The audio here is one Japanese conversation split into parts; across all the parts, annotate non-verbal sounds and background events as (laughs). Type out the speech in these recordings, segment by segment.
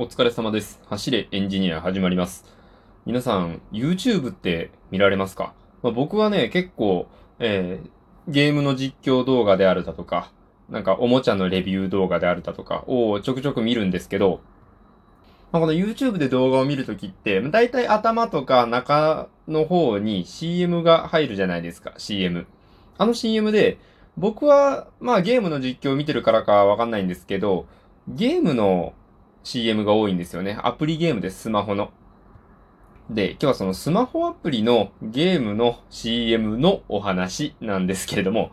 お疲れ様です。走れエンジニア始まります。皆さん、YouTube って見られますか、まあ、僕はね、結構、えー、ゲームの実況動画であるだとか、なんかおもちゃのレビュー動画であるだとかをちょくちょく見るんですけど、まあ、この YouTube で動画を見るときって、だいたい頭とか中の方に CM が入るじゃないですか、CM。あの CM で、僕は、まあゲームの実況を見てるからかわかんないんですけど、ゲームの CM が多いんですよね。アプリゲームです、スマホの。で、今日はそのスマホアプリのゲームの CM のお話なんですけれども、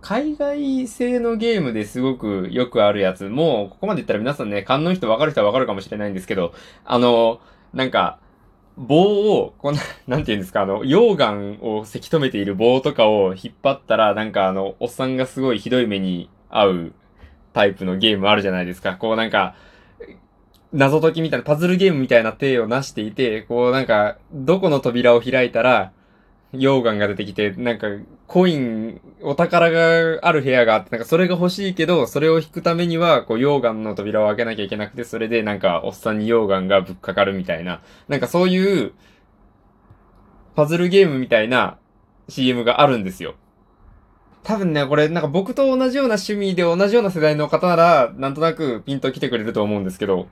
海外製のゲームですごくよくあるやつ、もうここまで言ったら皆さんね、勘の人分かる人は分かるかもしれないんですけど、あの、なんか、棒を、こんな、なんて言うんですか、あの、溶岩をせき止めている棒とかを引っ張ったら、なんかあの、おっさんがすごいひどい目に遭うタイプのゲームあるじゃないですか。こうなんか、謎解きみたいな、パズルゲームみたいな手を成していて、こうなんか、どこの扉を開いたら、溶岩が出てきて、なんか、コイン、お宝がある部屋があって、なんかそれが欲しいけど、それを引くためには、こう、溶岩の扉を開けなきゃいけなくて、それでなんか、おっさんに溶岩がぶっかかるみたいな、なんかそういう、パズルゲームみたいな CM があるんですよ。多分ね、これなんか僕と同じような趣味で同じような世代の方なら、なんとなくピンと来てくれると思うんですけど、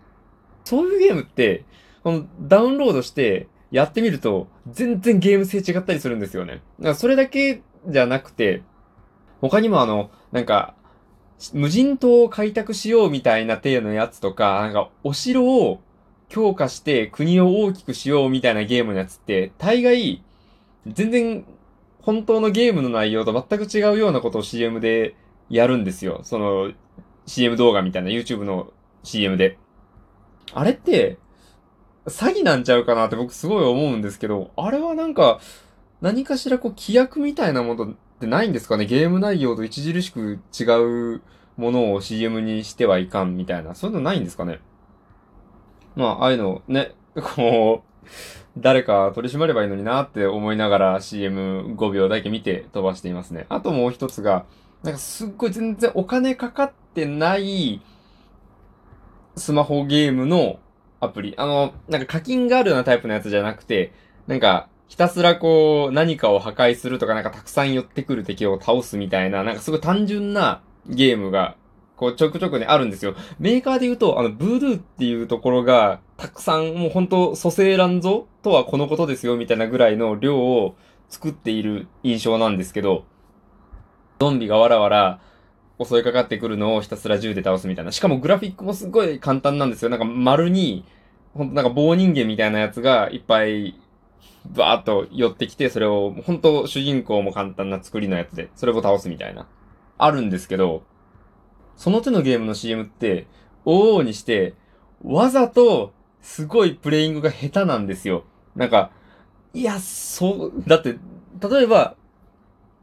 そういうゲームって、このダウンロードしてやってみると、全然ゲーム性違ったりするんですよね。だからそれだけじゃなくて、他にもあの、なんか、無人島を開拓しようみたいな体のやつとか、なんかお城を強化して国を大きくしようみたいなゲームのやつって、大概、全然本当のゲームの内容と全く違うようなことを CM でやるんですよ。その CM 動画みたいな YouTube の CM で。あれって、詐欺なんちゃうかなって僕すごい思うんですけど、あれはなんか、何かしらこう規約みたいなものってないんですかね？ゲーム内容と著しく違うものを CM にしてはいかんみたいな。そういうのないんですかね？まあ、ああいうのね、こう、誰か取り締まればいいのになって思いながら CM5 秒だけ見て飛ばしていますね。あともう一つが、なんかすっごい全然お金かかってないスマホゲームのアプリ。あの、なんか課金があるようなタイプのやつじゃなくて、なんかひたすらこう何かを破壊するとかなんかたくさん寄ってくる敵を倒すみたいな、なんかすごい単純なゲームがこうちょくちょくねあるんですよ。メーカーで言うと、あの、ブードゥーっていうところがたくさんもうほんと蘇生乱造とはこのことですよみたいなぐらいの量を作っている印象なんですけど、ゾンビがわらわら襲いかかってくるのをひたすら銃で倒すみたいな。しかもグラフィックもすごい簡単なんですよ。なんか丸に、ほんとなんか棒人間みたいなやつがいっぱいバーっと寄ってきて、それを、本当主人公も簡単な作りのやつで、それを倒すみたいな。あるんですけど、その手のゲームの CM って、往々にして、わざと、すごいプレイングが下手なんですよ。なんか、いや、そう、だって、例えば、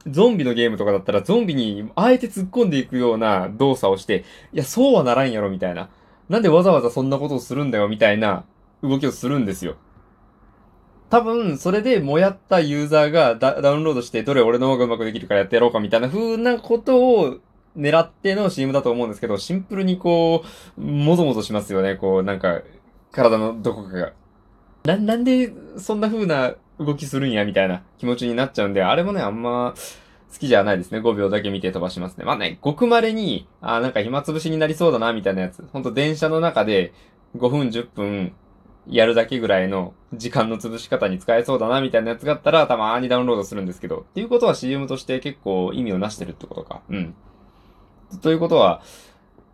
ゾンビのゲームとかだったら、ゾンビにあえて突っ込んでいくような動作をして、いや、そうはならんやろ、みたいな。なんでわざわざそんなことをするんだよ、みたいな動きをするんですよ。多分、それでもやったユーザーがダウンロードして、どれ俺の方がうまくできるからやってやろうかみたいな風なことを狙っての CM だと思うんですけど、シンプルにこう、もぞもぞしますよね。こう、なんか、体のどこかが。な、なんで、そんな風な動きするんや、みたいな気持ちになっちゃうんで、あれもね、あんま、好きじゃないですね。5秒だけ見て飛ばしますね。まあね、ごくまれに、あなんか暇つぶしになりそうだな、みたいなやつ。ほんと電車の中で5分、10分、やるだけぐらいの時間の潰し方に使えそうだなみたいなやつがあったらたまーにダウンロードするんですけど。っていうことは CM として結構意味をなしてるってことか。うん。ということは、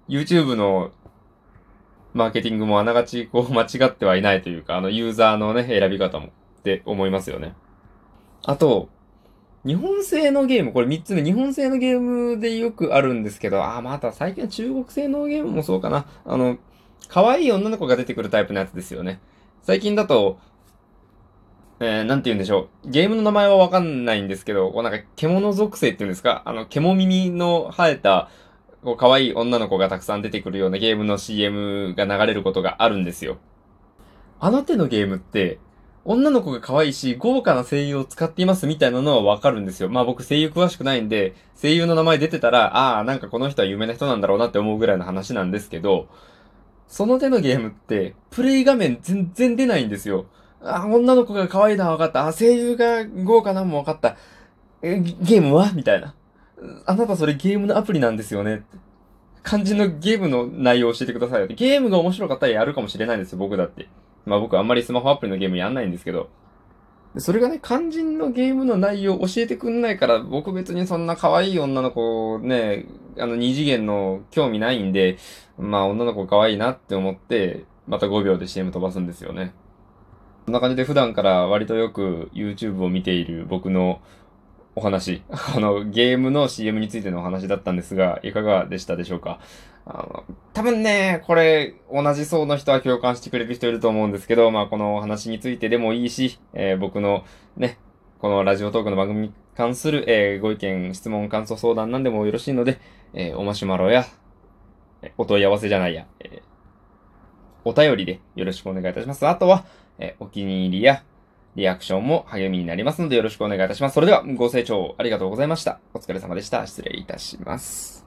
YouTube のマーケティングもあながちこう (laughs) 間違ってはいないというか、あのユーザーのね、選び方もって思いますよね。あと、日本製のゲーム、これ3つ目、日本製のゲームでよくあるんですけど、あ、また最近は中国製のゲームもそうかな。あの、可愛い女の子が出てくるタイプのやつですよね。最近だと、えー、なんて言うんでしょう。ゲームの名前はわかんないんですけど、こうなんか獣属性っていうんですか？あの、獣耳の生えた、こう可愛い女の子がたくさん出てくるようなゲームの CM が流れることがあるんですよ。あの手のゲームって、女の子が可愛いし、豪華な声優を使っていますみたいなのはわかるんですよ。まあ僕声優詳しくないんで、声優の名前出てたら、ああ、なんかこの人は有名な人なんだろうなって思うぐらいの話なんですけど、その手のゲームって、プレイ画面全然出ないんですよ。あ、女の子が可愛いのは分かった。あ、声優が豪華なのも分かった。え、ゲームは？みたいな。あなたそれゲームのアプリなんですよね。肝心のゲームの内容を教えてくださいよ。ゲームが面白かったらやるかもしれないんですよ、僕だって。まあ僕あんまりスマホアプリのゲームやんないんですけど。それがね、肝心のゲームの内容を教えてくんないから、僕別にそんな可愛い女の子ね、あの二次元の興味ないんで、まあ女の子可愛いなって思って、また5秒で CM 飛ばすんですよね。こんな感じで普段から割とよく YouTube を見ている僕のお話、あの、ゲームの CM についてのお話だったんですが、いかがでしたでしょうか？あの、多分ね、これ、同じ層の人は共感してくれる人いると思うんですけど、まあ、このお話についてでもいいし、えー、僕のね、このラジオトークの番組に関する、えー、ご意見、質問、感想、相談なんでもよろしいので、えー、おマシュマロや、お問い合わせじゃないや、えお便りでよろしくお願いいたします。あとは、えお気に入りや、リアクションも励みになりますのでよろしくお願いいたします。それではご清聴ありがとうございました。お疲れ様でした。失礼いたします。